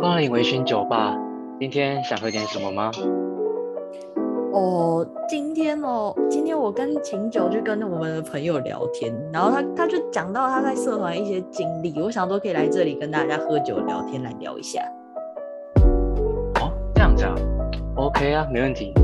光临微醺酒吧，今天想喝点什么吗？哦，今天哦，今天我跟秦九就跟我们的朋友聊天，然后他他就讲到他在社团一些经历，我想都可以来这里跟大家喝酒聊天，来聊一下。哦，这样子啊，OK 啊，没问题。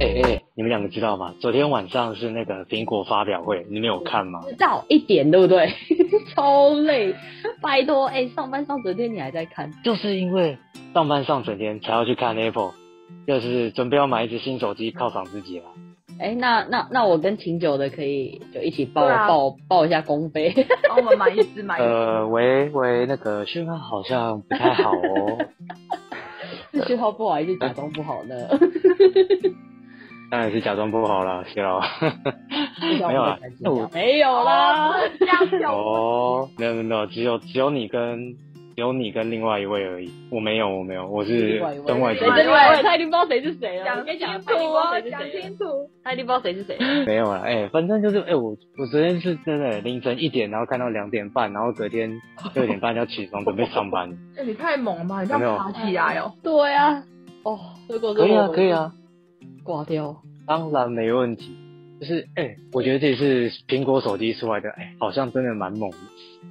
哎哎，你们两个知道吗？昨天晚上是那个苹果发表会，你们有看吗？知道一点对不对？超累，拜托，哎，上班上整天你还在看？就是因为上班上整天才要去看 Apple，就是准备要买一只新手机犒赏自己了。哎，那那那我跟秦九的可以就一起报对啊报报一下公费。帮我们买一只买一支。呃，喂喂，那个讯号好像不太好哦。是讯号不好还是假装不好呢？当然是假装不好了，谢喽。没有啦，那我没有啦。这样子哦，哦，没有没有没有，只有只有你跟只有你跟另外一位而已，我没有我没有，我是另外一位另外一位？他一定不知道谁是谁了。讲清他一定不知道楚哦，讲谁是谁了清。楚。他一定不知道谁是谁了。没有啦，哎、反正就是哎、我我昨天是真的凌晨一点，然后看到两点半，然后隔天六点半要起床 准备上班，哎，你太猛了吧！你这有没有样爬起来哦。对啊，哦，可以啊可以啊，挂掉。当然没问题。就是哎、我觉得这次苹果手机出来的，哎、好像真的蛮猛的，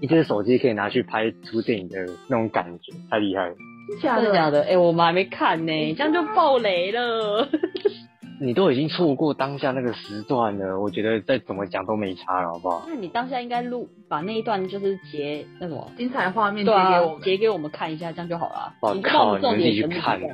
一只手机可以拿去拍出电影的那种感觉，太厉害了。真真的假的？哎、我们还没看呢，这样就爆雷了。你都已经错过当下那个时段了，我觉得再怎么讲都没差了，好不好？那你当下应该录把那一段就是截那什么，精彩画面截给我，们。截给我们看一下，这样就好了。我你靠你们自己去看下。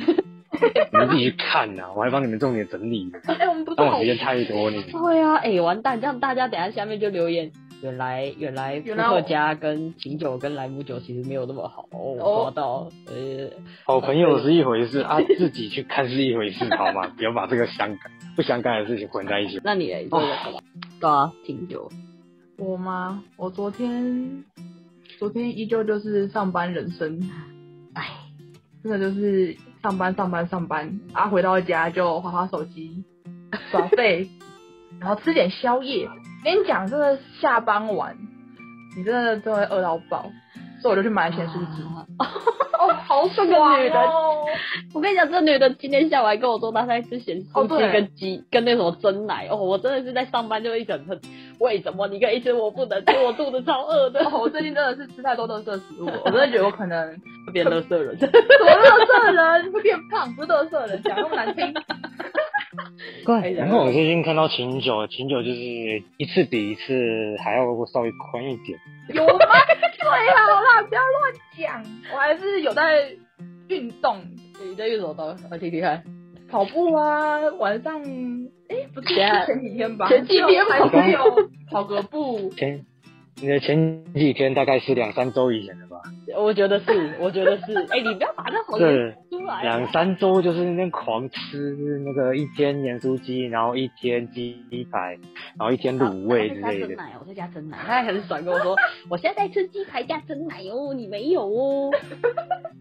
你们自己去看呐、我还帮你们重点整理，哎，我们不是好当我时间太多你。对啊，哎、完蛋，这样大家等下下面就留言，原来原来伏特加跟琴酒跟莱姆酒其实没有那么好，哦，我抓到，呃，好朋友是一回事啊，自己去看是一回事，好吗？不要把这个相干不相干的事情混在一起。那你嘞，做了什么？对啊，琴酒，我吗？我昨天昨天依旧就是上班人生，哎，真的就是上班上班上班，啊，回到家就划划手机，耍废，然后吃点宵夜。跟你讲，真的下班晚，你真的都会饿到爆，所以我就去买了咸酥鸡。啊 哦，好爽这个女的哦！我跟你讲，这女的今天下午还跟我说，她在吃咸酥鸡跟鸡、跟那什么蒸奶。哦，我真的是在上班就一整很，为什么你可以吃我不能吃？我肚子超饿的，哦，我最近真的是吃太多垃圾食物，我真的觉得我可能会变垃圾人。什么垃圾人会变胖，不是垃圾人，讲那么难听。怪然后我最近看到琴酒，琴酒就是一次比一次还要稍微宽一点。有吗？最好啦，不要乱讲。我还是有在运动，你在运什么东西？我听听看。跑步啊，晚上哎、不是前几天吧？前几天还跑是有跑个步。前你的前几天大概是两三周以前的吧？我觉得是，我觉得是。哎、你不要把那好对，出来。两三周就是那边狂吃那个一天盐酥鸡，然后一天鸡排，然后一天卤味之类的。我在加蒸奶，我在加蒸奶。他还很爽跟我说，我现在在吃鸡排加蒸奶哦，你没有哦。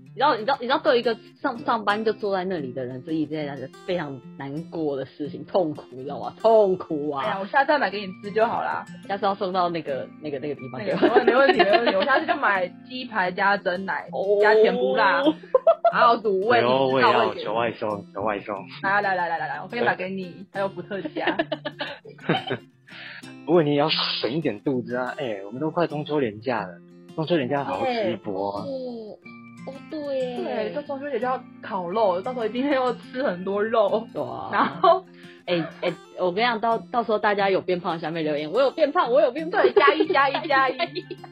你知道，你知道，你知道，对于一个上上班就坐在那里的人，是一件非常难过的事情，痛苦，你知道吗？痛苦哎呀，啊！我下次再买给你吃就好啦。下次要送到那个那个那个地方那给我。个 没问题，没问题。我下次就买鸡排加蒸奶，哦加甜不辣，还有卤味，我也要求外送，求外送。来来来来来来，我可以买给你，还有伏特加。不过你也要省一点肚子啊！哎、我们都快中秋连假了，中秋连假好好吃一波啊！哦，哦对对，到中秋节就要烤肉，到时候一定要吃很多肉。对啊。然后哎哎、我跟你讲，到到时候大家有变胖，下面留言，我有变胖，我有变胖。对，加一 加一加一，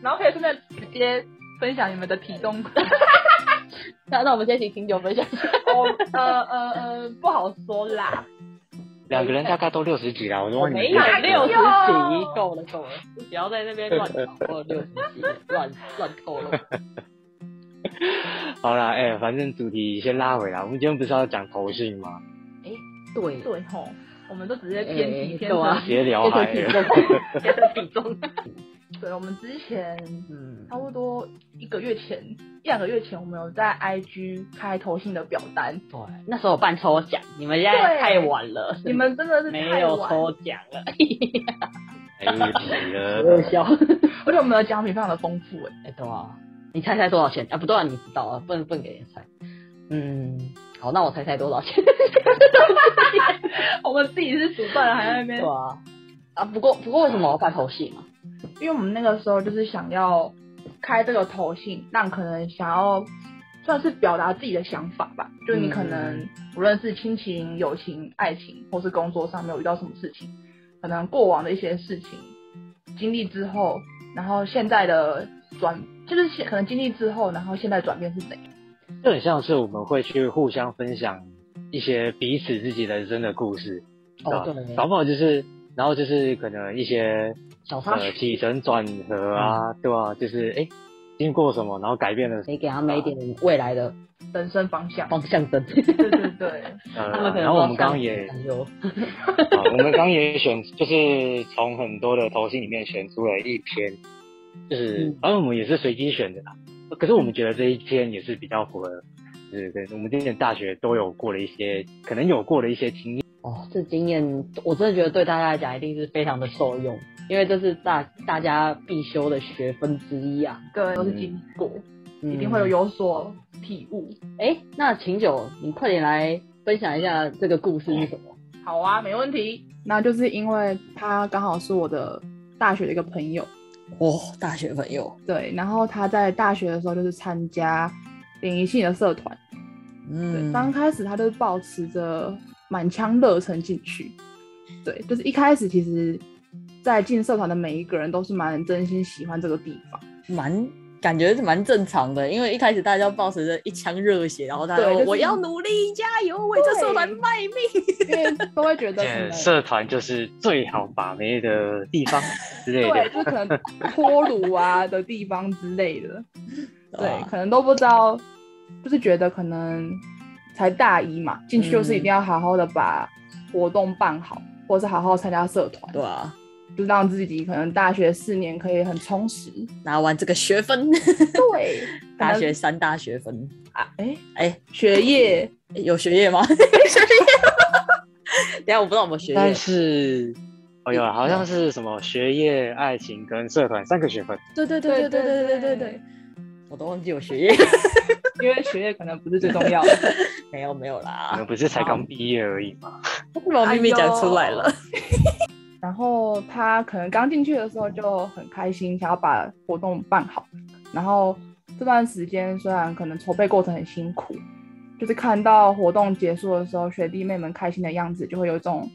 然后可以顺便直接分享你们的体重。那那我们先请秦九分享一下。哦，呃呃呃，不好说啦。两个人大概都六十几啦，我都忘记没有六十几，够了够了，不要在那边乱搞，我有六十几，乱乱透露。好啦，哎、反正主题先拉回来，我们今天不是要讲头信吗？哎对，对吼，我们都直接偏题偏哎对啊成。别聊海体了。重，别的体重。对，我们之前嗯，差不多一个月前，一两个月前，我们有在 IG 开投信的表单。对，那时候有办抽奖，你们现在太晚了，你们真的是太没有抽奖了，哎，提了，热笑。而且我们的奖品非常的丰富哎。哎，对啊，你猜猜多少钱？啊，不对啊，你知道啊，不能不能给人猜。嗯，好，那我猜猜多少钱？我们自己是主办人，还在那边对。啊，啊，不过不过为什么我要办头戏嘛？因为我们那个时候就是想要开这个头信，让可能想要算是表达自己的想法吧。就你可能无论是亲情、友情、爱情，或是工作上没有遇到什么事情，可能过往的一些事情经历之后，然后现在的转，就是现可能经历之后，然后现在转变是怎样？就很像是我们会去互相分享一些彼此自己人生的故事，哦，对吧，搞不好就是，然后就是可能一些呃小插曲，起承转合啊，对吧、就是哎、经过什么，然后改变了，可以给他们一点未来的人生方向。方向灯。对对对，呃他们可，能然后我们刚刚也，我们刚刚也选，就是从很多的投信里面选出了一篇，就是嗯反正我们也是随机选的啦。可是我们觉得这一天也是比较符合，就是跟我们之前大学都有过的一些，可能有过的一些经验。哦，这经验我真的觉得对大家来讲一定是非常的受用，因为这是大大家必修的学分之一啊。个人都是经过，嗯一定会有有所体悟。哎，那秦九，你快点来分享一下这个故事是什么？好啊，没问题。那就是因为他刚好是我的大学的一个朋友，哦，大学朋友，对，然后他在大学的时候就是参加联谊性的社团，对，嗯，刚开始他就是保持着满腔热忱进去，对，就是一开始其实，在进社团的每一个人都是蛮真心喜欢这个地方，蛮感觉是蛮正常的，因为一开始大家抱持着一腔热血，然后大家对就是我要努力加油，为这社团卖命。因为都会觉得社团就是最好把妹的地方之类的。对，就可能脱乳啊的地方之类的，对，啊。可能都不知道，就是觉得可能才大一嘛，进去就是一定要好好的把活动办好，或者是好好参加社团，对啊，就让自己可能大学四年可以很充实。拿完这个学分，对，大学三大学分，啊，哎、哎，学业有学业吗？学业？等一下我不知道我们学业但业。是，哦有了，好像是什么学业、爱情跟社团三个学分。对对对对对对对对对，，我都忘记有学业。因为学业可能不是最重要的。没有没有你啦们，不是才刚毕业而已吗？把秘密讲出来了。然后他可能刚进去的时候就很开心，想要把活动办好。然后这段时间虽然可能筹备过程很辛苦，就是看到活动结束的时候，学弟妹们开心的样子，就会有一种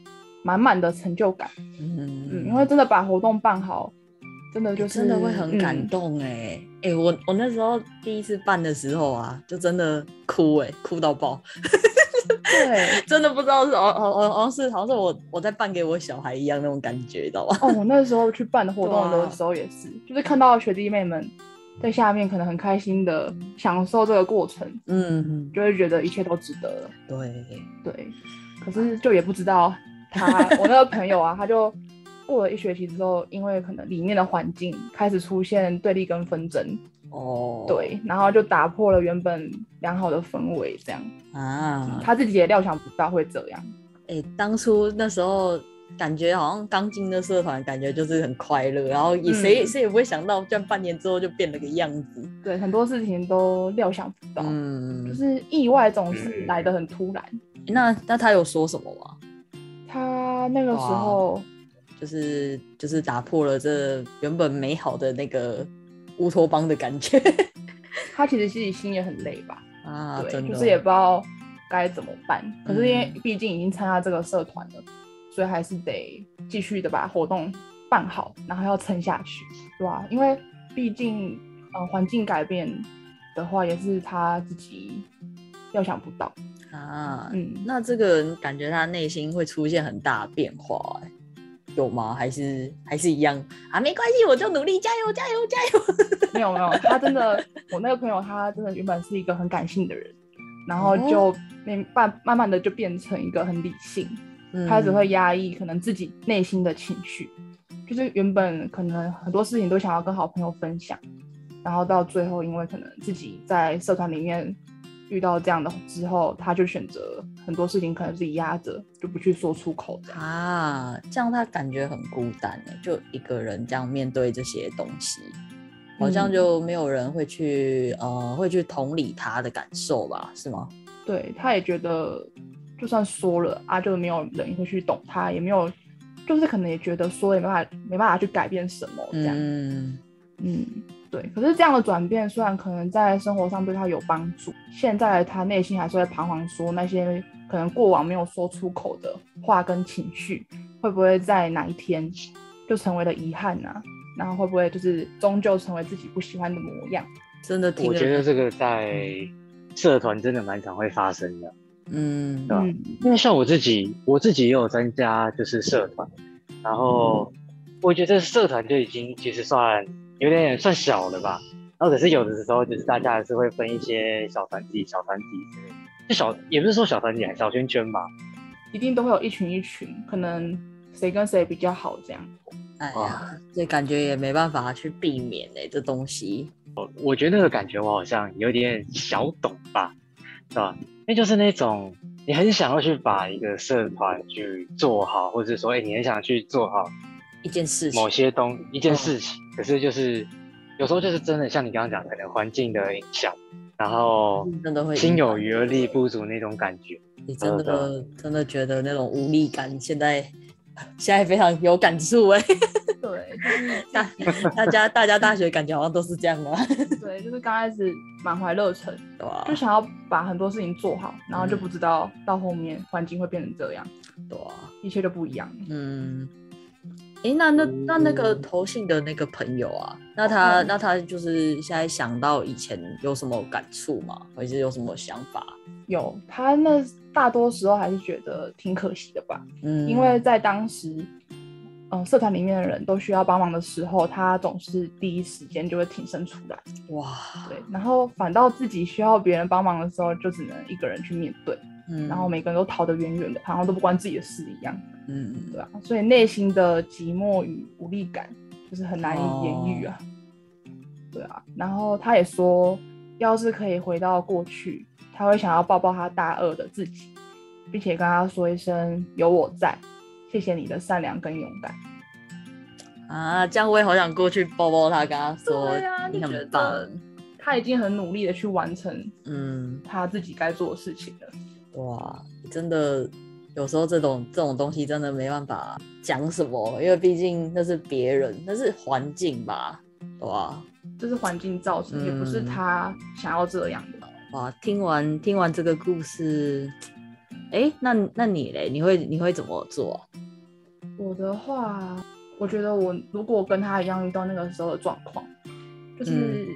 满满的成就感。嗯，嗯因为真的把活动办好，真的就是、真的会很感嗯动哎、哎、我我那时候第一次办的时候啊，就真的哭哎、哭到爆，对，真的不知道是哦哦哦，好像是好像是我我在办给我小孩一样那种感觉，你知道吗？哦，我那时候去办的活动的时候也是，就是看到学弟妹们在下面可能很开心的享受这个过程，嗯，就会觉得一切都值得了。对，对，可是就也不知道他，我那个朋友啊，他就过了一学期之后，因为可能里面的环境开始出现对立跟纷争，哦，对，然后就打破了原本良好的氛围，这样啊，他自己也料想不到会这样。哎、当初那时候感觉好像刚进的社团，感觉就是很快乐，然后也谁、嗯谁也不会想到，这样半年之后就变了个样子。对，很多事情都料想不到，嗯，就是意外总是嗯来的很突然。那那他有说什么吗？他那个时候，就是就是打破了这原本美好的那个乌托邦的感觉 他其实自己心也很累吧，啊，对，就是也不知道该怎么办。可是因为嗯毕竟已经参加这个社团了，所以还是得继续的把活动办好，然后要撑下去，对吧？因为毕竟呃环境改变的话，也是他自己料想不到。啊。嗯，那这个人感觉他内心会出现很大的变化、欸，有吗？还是还是一样啊？没关系，我就努力，加油，加油，加油！没有没有，他真的，我那个朋友他真的原本是一个很感性的人，然后哦就慢慢慢慢的就变成一个很理性，嗯他只会压抑可能自己内心的情绪，就是原本可能很多事情都想要跟好朋友分享，然后到最后因为可能自己在社团里面遇到这样的之后，他就选择很多事情可能自己压着，就不去说出口的。啊，这样他感觉很孤单哎，就一个人这样面对这些东西。好像嗯就没有人会去呃会去同理他的感受吧？是吗？对，他也觉得就算说了啊，就没有人会去懂他，也没有，就是可能也觉得说也没办法没办法去改变什么这样。嗯，嗯，对。可是这样的转变虽然可能在生活上对他有帮助，现在他内心还是会彷徨，说那些可能过往没有说出口的话跟情绪，会不会在哪一天就成为了遗憾呢、然后会不会就是终究成为自己不喜欢的模样？真的我觉得这个在社团真的蛮常会发生的，嗯对吧嗯因为像我自己，我自己也有参加就是社团，然后我觉得社团就已经其实算有点算小的吧。然后可是有的时候就是大家还是会分一些小团体、小团体之类的，就小也不是说小团体，小圈圈吧。一定都会有一群一群，可能谁跟谁比较好这样。哎呀哇，这感觉也没办法去避免哎、这东西。我觉得那个感觉我好像有点小懂吧，是吧？那就是那种你很想要去把一个社团去做好，或者说，哎、你很想去做好一件事情某，些东一件事情，可是就是有时候就是真的像你刚刚讲，可能环境的影响，然后真的会心有余而力不足那种感觉。你真真的真的觉得那种无力感，现在现在非常有感触哎、对，就是大大家大家大学感觉好像都是这样啊，对，就是刚开始满怀热忱，对吧、就想要把很多事情做好，然后就不知道到后面环境会变成这样，对啊，一切就不一样了。嗯，诶，那那那那个投信的那个朋友啊，那他、嗯那他就是现在想到以前有什么感触吗？还是有什么想法？有他那大多时候还是觉得挺可惜的吧，嗯，因为在当时，嗯、社团里面的人都需要帮忙的时候，他总是第一时间就会挺身出来，哇，对，然后反倒自己需要别人帮忙的时候，就只能一个人去面对，嗯，然后每个人都逃得远远的，好像都不关自己的事一样，嗯对吧、所以内心的寂寞与无力感就是很难以言喻啊。对啊，然后他也说，要是可以回到过去，他会想要抱抱他大二的自己，并且跟他说一声“有我在”，谢谢你的善良跟勇敢。啊，这样我也好想过去抱抱他，跟他说对啊你他已经很努力的去完成嗯，他自己该做的事情了。哇，真的有时候这种这种东西真的没办法讲什么，因为毕竟那是别人，那是环境吧，对吧？这是环境造成，也不是嗯他想要这样的。哇，听完听完这个故事，哎，那那你嘞？你会你会怎么做啊？我的话，我觉得我如果跟他一样遇到那个时候的状况，就是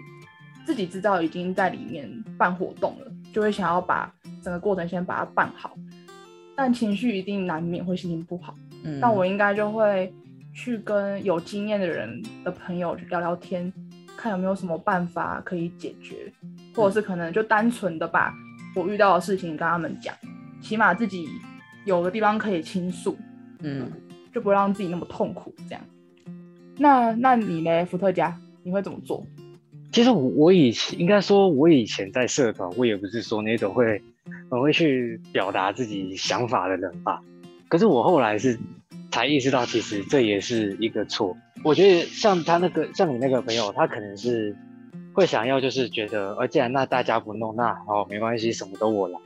自己知道已经在里面办活动了，就会想要把整个过程先把它办好，但情绪一定难免会心情不好。嗯，但我应该就会去跟有经验的人的朋友去聊聊天，看有没有什么办法可以解决，或者是可能就单纯的把我遇到的事情跟他们讲，起码自己有个地方可以倾诉。嗯，就不会让自己那么痛苦。这样，那那你呢，伏特加，你会怎么做？其实我我以前应该说，我以前在社团，我也不是说那种会很会去表达自己想法的人吧。可是我后来是才意识到，其实这也是一个错。我觉得像他那个，像你那个朋友，他可能是会想要，就是觉得，呃，既然那大家不弄，那好没关系，什么都我来。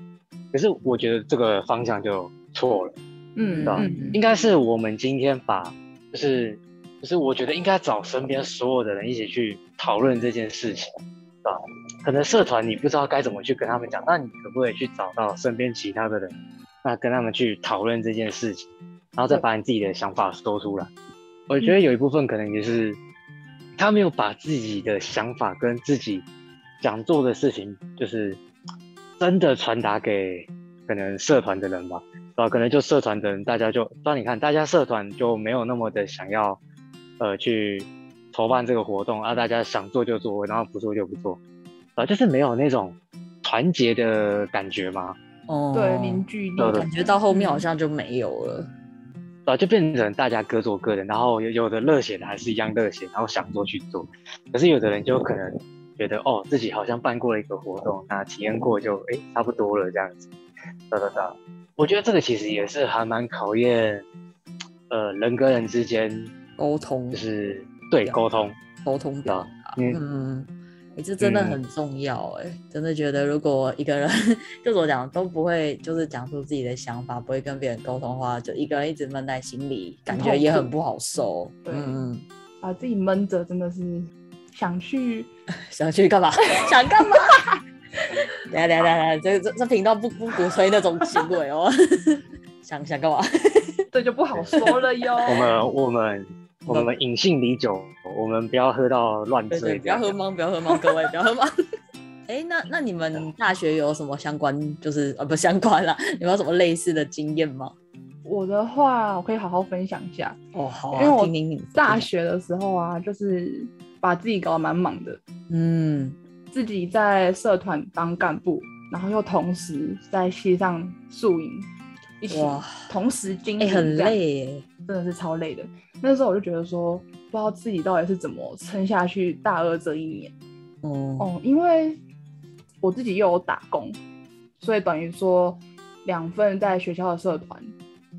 可是我觉得这个方向就错了。嗯对啊嗯应该是我们今天把，就是就是我觉得应该找身边所有的人一起去讨论这件事情，是吧？可能社团你不知道该怎么去跟他们讲，那你可不可以去找到身边其他的人，那跟他们去讨论这件事情，然后再把你自己的想法说出来。我觉得有一部分可能也是他没有把自己的想法跟自己想做的事情，就是真的传达给可能社团的人吧。对吧？可能就社团的人，大家就，当你看，大家社团就没有那么的想要，呃，去筹办这个活动啊，大家想做就做，然后不做就不做，啊，就是没有那种团结的感觉嘛，哦，对，凝聚力，感觉到后面好像就没有了。啊，就变成大家各做各的，然后有有的热血的还是一样热血，然后想做去做，可是有的人就可能觉得，哦，自己好像办过了一个活动，那体验过就，哎，差不多了这样子，对对对，我觉得这个其实也是还蛮考验，呃，人跟人之间沟通就是对沟通，沟通表达，嗯嗯，哎、这真的很重要哎、真的觉得如果一个人 就怎么讲都不会，就是讲出自己的想法，不会跟别人沟通的话，就一个人一直闷在心里，感觉也很不好受。对嗯，把自己闷着，真的是想去 想去干嘛？想干嘛？等一下等下等下，这这这频道不不鼓吹那种行为哦。想想干嘛？这就不好说了哟。我们我们我们饮杏离酒，我们不要喝到乱醉，不要喝懵，不要喝懵，各位不要喝懵。哎，那那你们大学有什么相关，就是呃不相关啦，有没有什么类似的经验吗？我的话，我可以好好分享一下。哦，好啊，因为我大，学的时候啊，就是把自己搞得蛮忙的，嗯，自己在社团当干部，然后又同时在系上宿营，一起哇 同时经哎，营，很，累耶，真的是超累的。那时候我就觉得说，不知道自己到底是怎么撑下去大二这一年。哦，哦，因为我自己又有打工，所以等于说两份在学校的社团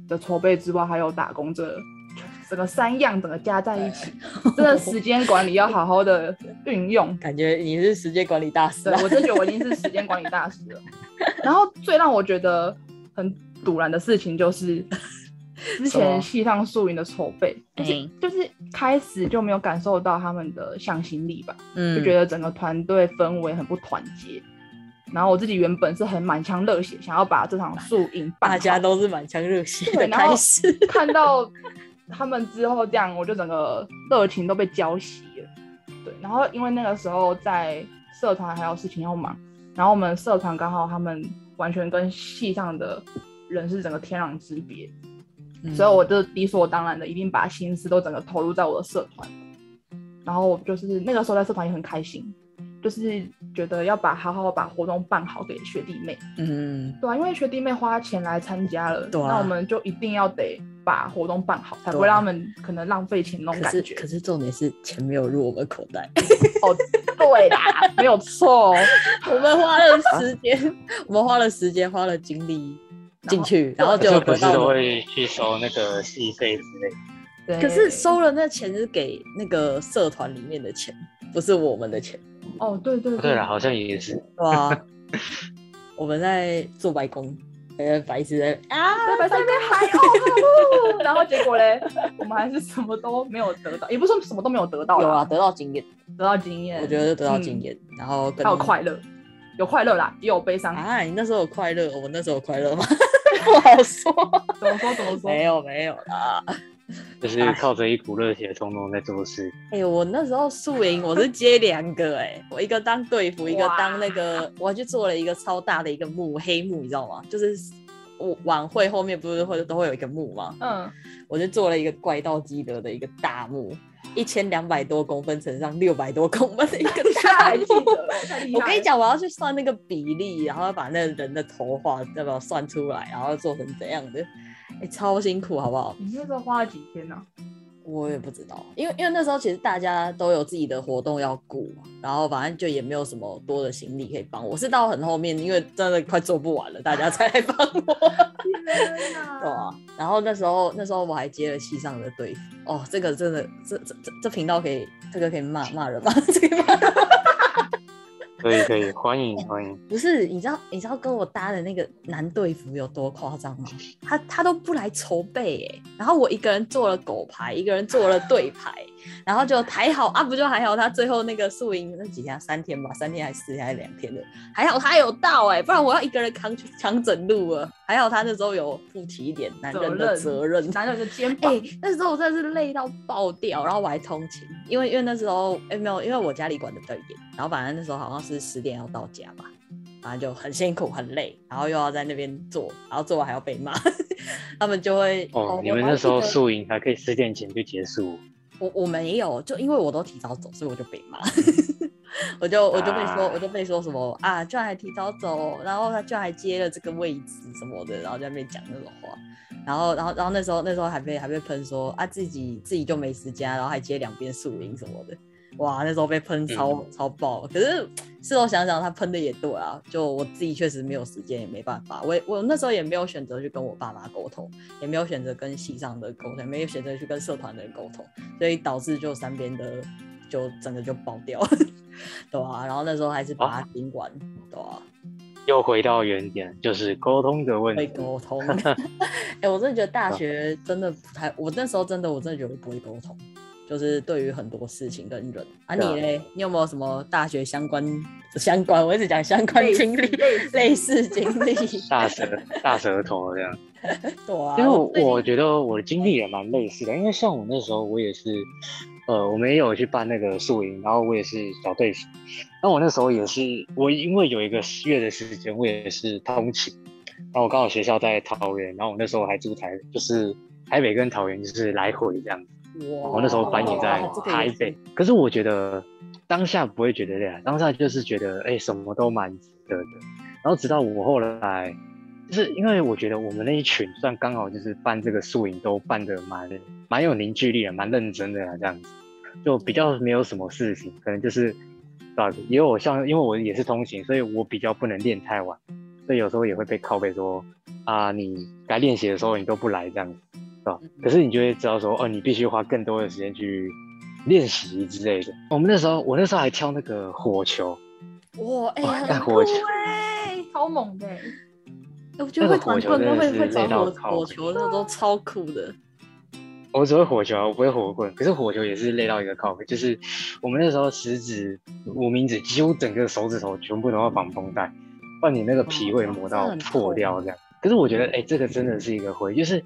的筹备之外，还有打工这整个三样整个加在一起，真的时间管理要好好的运用。感觉你是时间管理大师啊，对我真觉得我已经是时间管理大师了。然后最让我觉得很堵然的事情就是，之前戏上宿营的筹备，就是、嗯就是开始就没有感受到他们的向心力吧。嗯，就觉得整个团队氛围很不团结。然后我自己原本是很满腔热血，想要把这场宿营办大家都是满腔热血然后开始，看到他们之后这样，我就整个热情都被浇熄了。对，然后因为那个时候在社团还有事情要忙，然后我们社团刚好他们完全跟系上的人是整个天壤之别，嗯所以我就理所当然的一定把心思都整个投入在我的社团。然后就是那个时候在社团也很开心，就是觉得要把好好把活动办好给学弟妹。嗯，对啊，因为学弟妹花钱来参加了，对啊那我们就一定要得把活动办好，才不会让他们可能浪费钱那种可是感觉。可是重点是钱没有入我们口袋，哦，对啦，没有错。我们花了时间，我们花了时间，花了精力进去，然后就就不是都得到了。会去收那个戏费之类的。对可是收了那钱是给那个社团里面的钱，不是我们的钱，哦，对对对了，好像也是。对吧？我们在做白工，呃，白痴在啊，在白？在那边嗨哦，然后结果嘞，我们还是什么都没有得到，也不是说什么都没有得到，有啊，得到经验，得到经验，我觉得得到经嗯，验，然后跟还有快乐，有快乐啦，也有悲伤。啊，你那时候有快乐，我那时候有快乐吗？不好说，怎么说怎么说？没有没有啦。就是靠着一股热血冲动在做事。哎、我那时候宿营我是接两个哎、我一个当队服，一个当那个，我还去做了一个超大的一个幕，黑幕，你知道吗？就是我晚会后面不是会都会有一个幕吗？嗯，我就做了一个怪盗基德的一个大幕，一千两百多公分乘上六百多公分的一个大 我跟你，讲，我要去算那个比例，然后把那个人的头发要不要算出来，然后做成怎样的，哎、超辛苦，好不好？你那时候花了几天呢？我也不知道，因为因为那时候其实大家都有自己的活动要顾，然后反正就也没有什么多的行李可以帮我。是到很后面，因为真的快做不完了，大家才来帮我，对啊。然后那时候那时候我还接了戏上的队服，哦，这个真的这这这这频道可以这个可以骂骂人吗？这个骂可以可以，欢迎欢迎。不是，你知道你知道跟我搭的那个男队服有多夸张吗？他他都不来筹备哎，然后我一个人做了狗牌，一个人做了队牌，然后就还好啊，不就还好？他最后那个宿营那几天啊，三天吧，三天还是四天还是两天的，还好他有到哎，不然我要一个人扛扛整路了。还好他那时候有负起一点男人的责任，男人的肩 哎、膀，那时候我真的是累到爆掉，然后我还通勤，因为因为那时候哎、没有，因为我家里管的比较严，然后反正那时候好像是十点要到家吧，反正就很辛苦很累，然后又要在那边做，然后做完还要被骂，他们就会哦，你我们那时候宿营还可以十点前就结束，我我没有，就因为我都提早走，所以我就被骂，我就我就被说，啊我就被说什么啊，居然还提早走，然后他居然还接了这个位置什么的，然后在那边讲那种话，然后然后然后那时候那时候还被还被喷说啊自己自己就没时间啊，然后还接两边树荫什么的，哇，那时候被喷超、超爆，可是事后想想他喷的也对啊，就我自己确实没有时间，也没办法，我我那时候也没有选择去跟我爸妈沟通，也没有选择跟系上的沟通，也没有选择去跟社团的人沟通，所以导致就三边的就整个就爆掉，对啊、然后那时候还是把它听完，对啊、又回到原点，就是沟通的问会题。沟通。哎、我真的觉得大学真的不太，我那时候真的我真的觉得我不会沟通，就是对于很多事情跟人。啊，你嘞？你有没有什么大学相关相关？我一直讲相关经历，类似经历。大舌大舌头这样，对啊，因为我我觉得我的经历也蛮类似的，因为像我那时候我也是，呃，我们也有去办那个宿营，然后我也是小队长，那我那时候也是，我因为有一个月的时间，我也是通勤，然后我刚好学校在桃园，然后我那时候还住台，就是台北跟桃园就是来回这样子。哇，我那时候班也在台北，可是我觉得当下不会觉得累啊，当下就是觉得哎、什么都蛮值得的。然后直到我后来，就是因为我觉得我们那一群算刚好就是办这个宿营都办的蛮蛮有凝聚力的，蛮认真的啊，这样子就比较没有什么事情，可能就是啊也有像因为我也是通勤，所以我比较不能练太晚，所以有时候也会被靠背说啊你该练习的时候你都不来这样子。是吧？可是你就会知道说，哦，你必须花更多的时间去练习之类的。我们那时候，我那时候还跳那个火球，哇，哎、哇很火球哎、超猛的欸，我觉得会团棍跟会会转那个火火球那都超酷的。我只会火球啊，我不会火棍。可是火球也是累到一个靠背，就是我们那时候食指、无名指几乎整个手指头全部都要绑绷带，不然你那个皮会磨到破掉这样。可是我觉得，哎、这个真的是一个回忆，就是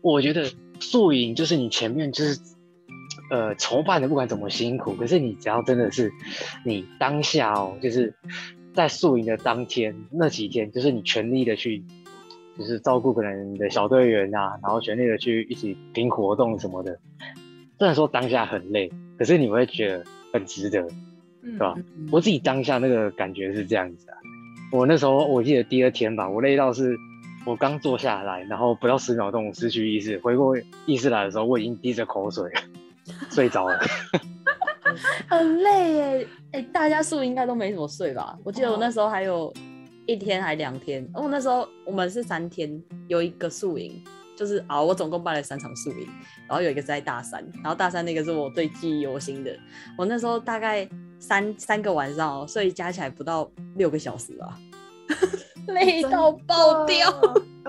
我觉得宿营就是你前面就是呃筹办的不管怎么辛苦，可是你只要真的是你当下哦，就是在宿营的当天那几天，就是你全力的去。就是照顾可能你的小队员啊，然后全力的去一起拼活动什么的。虽然说当下很累，可是你会觉得很值得，嗯对吧？嗯我自己当下那个感觉是这样子啊。我那时候我记得第二天吧，我累到是，我刚坐下来，然后不到十秒钟我失去意识，回过意识来的时候，我已经滴着口水睡着了。很累耶，哎、大家宿应该都没怎么睡吧？我记得我那时候还有一天还两天，哦，那时候我们是三天，有一个宿营，就是啊，我总共办了三场宿营，然后有一个是在大三，然后大三那个是我最记忆犹新的，我那时候大概三三个晚上哦，所以加起来不到六个小时吧，累到爆掉。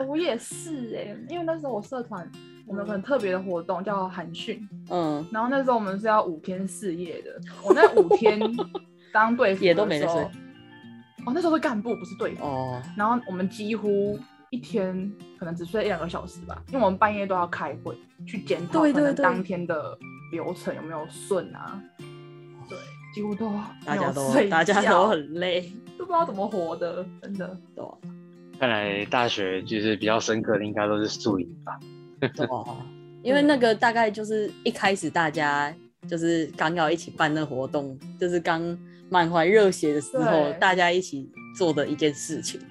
我也是哎、因为那时候我社团我们有很特别的活动叫寒训，嗯，然后那时候我们是要五天四夜的，我那五天 当队服也都没得睡。哦，那时候是干部不是队服，哦，然后我们几乎一天可能只睡一两个小时吧，因为我们半夜都要开会去检讨可能当天的流程有没有顺啊。对，几乎都大家都大家都很累，都不知道怎么活的，真的。对吧？看来大学就是比较深刻的，应该都是宿营吧。对啊，因为那个大概就是一开始大家就是刚要一起办那活动，就是刚满怀热血的时候，大家一起做的一件事情，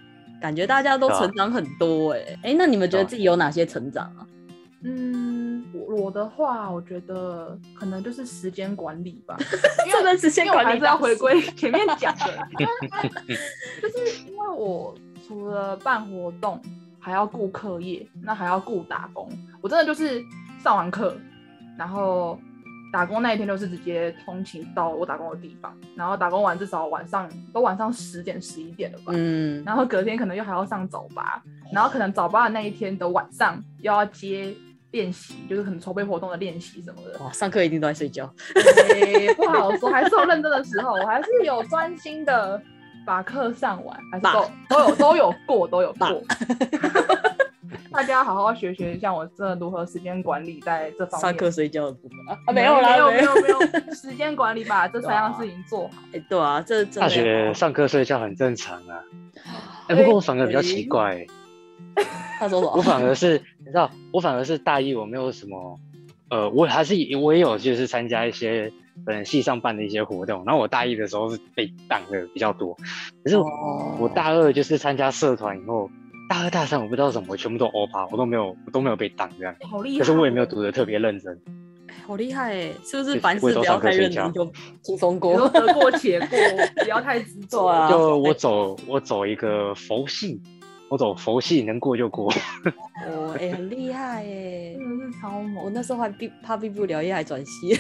感觉大家都成长很多哎、欸、哎、那你们觉得自己有哪些成长啊？嗯，我我的话，我觉得可能就是时间管理吧，因为这段时间管理大师回归前面讲的，就是因为我除了办活动，还要顾课业，那还要顾打工。我真的就是上完课，然后打工那一天就是直接通勤到我打工的地方，然后打工完至少晚上都晚上十点十一点了吧，嗯，然后隔天可能又还要上早八，然后可能早八的那一天的晚上又要接练习，就是可能筹备活动的练习什么的。哇，上课一定都在睡觉，诶不好说，还是有认真的时候，我还是有专心的把课上完，还是都都有都有过，都有过。大家好好学学，像我真的如何时间管理在这方面。上课睡觉的部分啊，啊没没有啦，没有没没有没有时间管理，把这三样事情做好。哎、对啊，这大学上课睡觉很正常啊。哎、不过我反而比较奇怪、欸，他说什么？我反而是你知道，我反而是大一我没有什么，呃，我还是我也有就是参加一些可能系上办的一些活动，然后我大一的时候是被挡的比较多，可是哦我大二就是参加社团以后，大二大三我不知道怎么，我全部都欧趴，我都没有我都没有被挡这样，好厉害！可是我也没有读的特别认真，好厉害哎，是不是就凡事我也都不要太认真就轻松你过说？得过且过，不要太执着。啊就我走我走一个佛系，我走佛系能过就过，哦，哎、很厉害哎！真的是超我。那时候还毕怕毕不了业，还转系。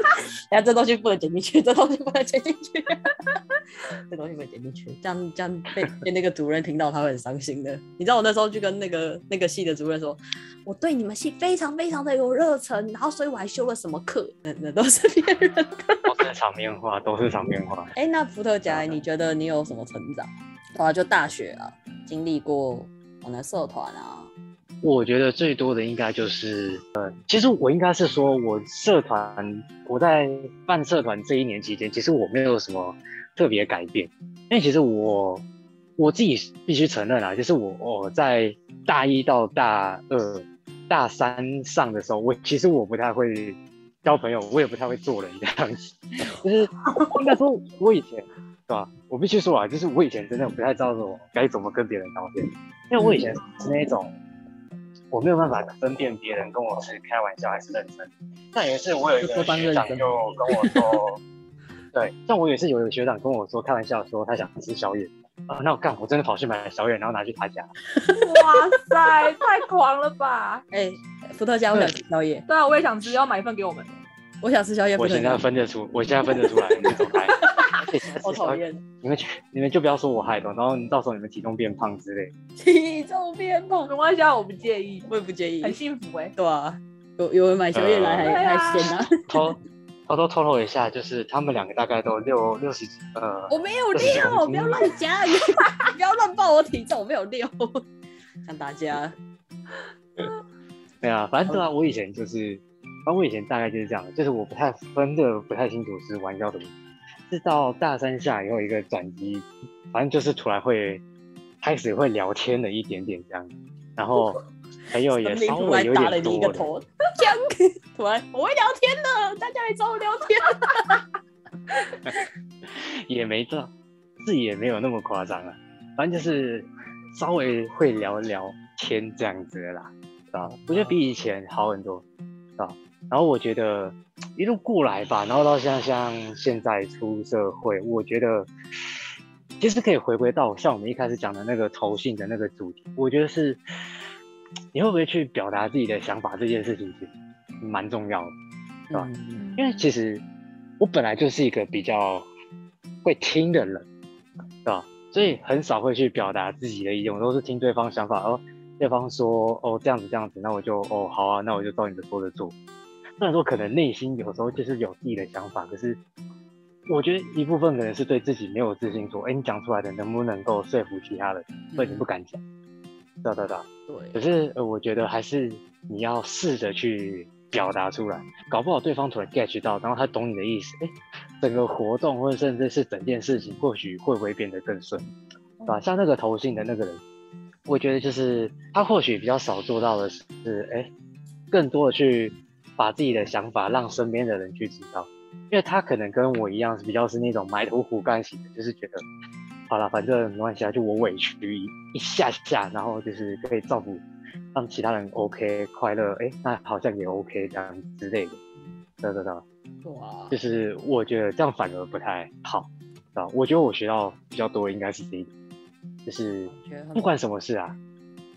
然后这东西不能剪进去，这东西不能剪进去，这东西不能剪进去，这样这样被被那个主任听到，他会很伤心的。你知道我那时候就跟那个那个系的主任说，我对你们系非常非常的有热忱，然后所以我还修了什么课，那那都是别人的。都是场面话，都是场面话。哎，那伏特加，你觉得你有什么成长？啊，就大学啊，经历过可能社团啊。我觉得最多的应该就是，呃，其实我应该是说，我社团我在办社团这一年期间，其实我没有什么特别改变，因为其实我我自己必须承认啊，就是我我在大一到大二、大三上的时候，我其实我不太会交朋友，我也不太会做人这样子，就是应该说，我以前对吧？我必须说啊，就是我以前真的不太知道说该怎么跟别人聊天，因为我以前是那种。我没有办法分辨别人跟我是开玩笑还是认真。但有一次，我有一个学长就跟我说，对，像我也是有一个学长跟我说开玩笑说他想吃宵夜啊，那我干，我真的跑去买宵夜，然后拿去他家。哇塞，太狂了吧！哎、伏特加，我想吃宵夜，对啊，我也想吃，要买一份给我们。我想吃宵夜。我现在分得出，我现在分得出来，你们走开。好 讨厌，你们就你们就不要说我害的，然后你到时候你们体重变胖之类。体重变胖，没关系啊，我不介意，我也不介意，很幸福哎、对啊，有有人买宵夜来还、呃还闲啊。偷偷偷透露一下，就是他们两个大概都六六十几，呃，我没有六十六，公斤不要乱讲，不要乱报我体重，我没有六。像大家，对啊，反正对啊，我以前就是，反正我以前大概就是这样，就是我不太分的不太清楚是玩笑什么，是到大三下以后一个转机，反正就是突然会开始会聊天了一点点这样，然后 朋友也稍突微有点多了，突然我会聊天了，大家来找我聊天。也没这，是也没有那么夸张啊，反正就是稍微会聊聊天这样子的啦，知？我觉得比以前好很多，知？然后我觉得一路过来吧，然后到像像现在出社会，我觉得其实可以回归到像我们一开始讲的那个投信的那个主题，我觉得是你会不会去表达自己的想法这件事情，其实蛮重要的。是吧嗯因为其实我本来就是一个比较会听的人，对吧？所以很少会去表达自己的意见，我都是听对方想法，哦，对方说哦这样子这样子，那我就哦好啊，那我就照你的说的做。虽然说可能内心有时候就是有自己的想法，可是我觉得一部分可能是对自己没有自信，说，哎，你讲出来的能不能够说服其他人，所以你不敢讲。对对对。可，是呃，我觉得还是你要试着去表达出来，搞不好对方突然 get 到，然后他懂你的意思，哎，整个活动或者甚至是整件事情，或许会不会变得更顺，对吧？像那个投信的那个人，我觉得就是他或许比较少做到的是，哎，更多的去把自己的想法让身边的人去知道，因为他可能跟我一样是比较是那种埋头苦干型的，就是觉得。好了，反正没关系啊，就我委屈一一下下，然后就是可以照顾，让其他人 OK 快乐，哎，那好像也 OK 这样之类的，对对对，哇就，是我觉得这样反而不太好，对吧？我觉得我学到比较多应该是这一点，就是不管什么事啊，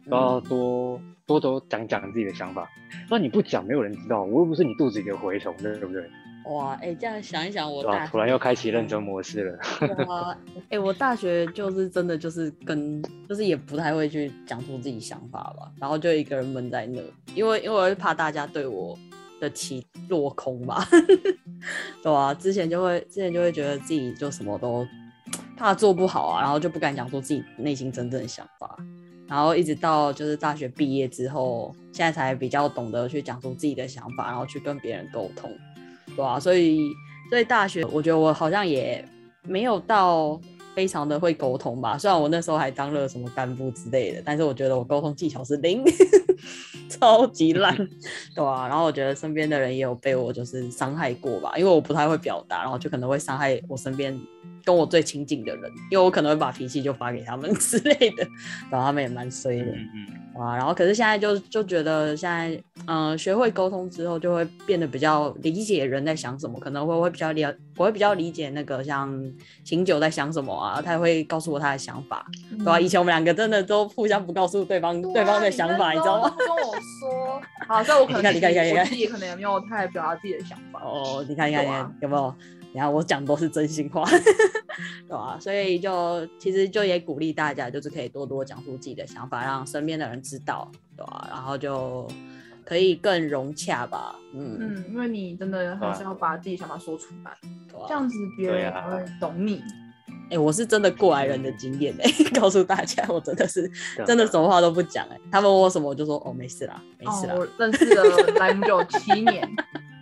都要多多多讲讲自己的想法，那你不讲，没有人知道，我又不是你肚子里的蛔虫，对不对？哇，哎、这样想一想，我突然又开启认真模式了，哇，哎、我大学就是真的就是跟就是也不太会去讲出自己想法吧，然后就一个人闷在那，因为因为我会怕大家对我的期落空吧，对啊，之前就会之前就会觉得自己就什么都怕做不好啊，然后就不敢讲出自己内心真正的想法，然后一直到就是大学毕业之后，现在才比较懂得去讲出自己的想法，然后去跟别人沟通。对啊，所以所以大学我觉得我好像也没有到非常的会沟通吧，虽然我那时候还当了什么干部之类的，但是我觉得我沟通技巧是零，超级烂，对啊，然后我觉得身边的人也有被我就是伤害过吧，因为我不太会表达，然后就可能会伤害我身边跟我最亲近的人，因为我可能会把脾气就发给他们 之类的，然后他们也蛮衰的。嗯嗯，啊，然后可是现在就就觉得现在，嗯、学会沟通之后，就会变得比较理解人在想什么，可能会会比较了，我会比较理解那个像醒酒在想什么啊，他也会告诉我他的想法，对吧、以前我们两个真的都互相不告诉对方对方的想法，你知道吗？？跟我说，好，所以我可能 你看你看你看你看我自己可能也没有太表达自己的想法。哦，你看，你看，有没有？然后我讲都是真心话，对吧、所以就其实就也鼓励大家，就是可以多多讲出自己的想法，让身边的人知道，对吧、然后就可以更融洽吧，嗯，嗯，因为你真的还是要把自己想法说出来，对啊这样子别人才会懂你。哎、我是真的过来人的经验哎、告诉大家，我真的是真的什么话都不讲哎、他们问我什么，我就说哦没事啦，没事啦，哦，我认识了莱姆酒七年，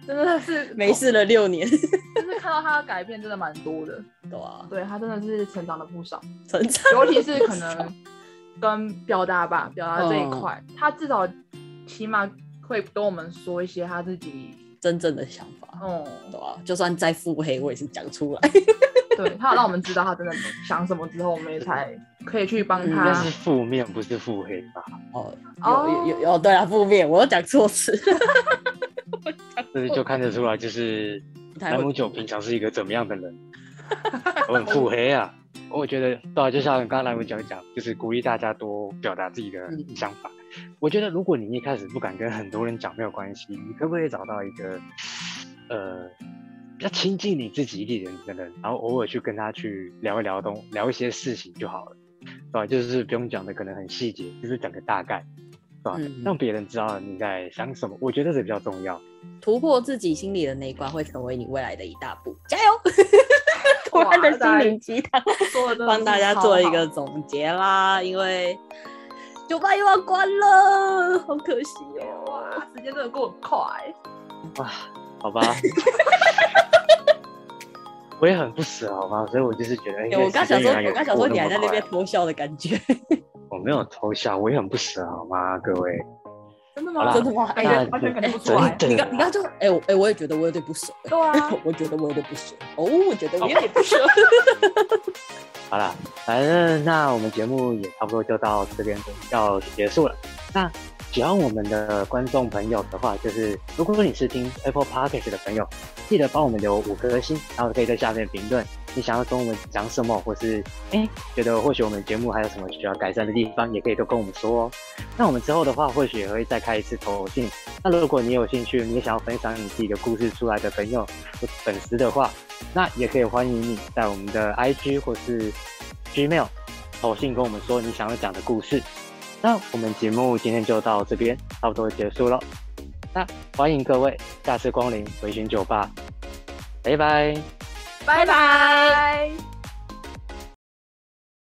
真的是没，事了六年，就是看到他的改变真的蛮多的。对啊、对他真的是成长了不少，成长尤其是可能跟表达吧，表达这一嗯块，他至少起码会跟我们说一些他自己，真正的想法，哦、对啊、就算再腹黑，我也是讲出来。对他有让我们知道他真的想什么之后，我们也才可以去帮嗯他那。是负面，不是腹黑吧？哦，哦有有有有，对啊，负面，我又讲错词，这就看得出来，就是不太会莱姆酒平常是一个怎么样的人。我很腹黑啊，我觉得对啊，就像刚刚南木九讲，就是鼓励大家多表达自己的嗯想法。我觉得如果你一开始不敢跟很多人讲没有关系，你可不可以找到一个呃比较亲近你自己一点的人，然后偶尔去跟他去聊一聊东聊一些事情就好了，对吧？就是不用讲的可能很细节，就是讲个大概，对吧？嗯让别人知道你在想什么，我觉得这比较重要。突破自己心里的那一关，会成为你未来的一大步。加油！突哇然的心灵鸡汤，帮大家做一个总结啦。因为酒吧又要关了，好可惜哦。哇，时间真的过很快。哇，好吧，我也很不舍，好吗？所以我就是觉得，哎我刚想说，我刚刚想说你还在那边偷笑的感觉，我没有偷笑，我也很不舍，好吗？各位，真的吗？真的吗？哎觉完全感觉不出来。真的你刚你刚就哎我哎我也觉得我有点不舍，对啊，我觉得我有点不舍哦，我觉得我有点不舍。好了，反正那我们节目也差不多就到这边要结束了。那喜欢我们的观众朋友的话，就是如果你是听 Apple Podcast 的朋友，记得帮我们留五颗星，然后可以在下面评论你想要跟我们讲什么，或是哎觉得或许我们节目还有什么需要改善的地方，也可以都跟我们说哦。那我们之后的话，或许也会再开一次投信。那如果你有兴趣，你也想要分享你自己的故事出来的朋友或粉丝的话，那也可以欢迎你在我们的 IG 或是 Gmail 投信跟我们说你想要讲的故事。那我们节目今天就到这边，差不多结束了。那欢迎各位下次光临回旋酒吧，拜拜拜拜。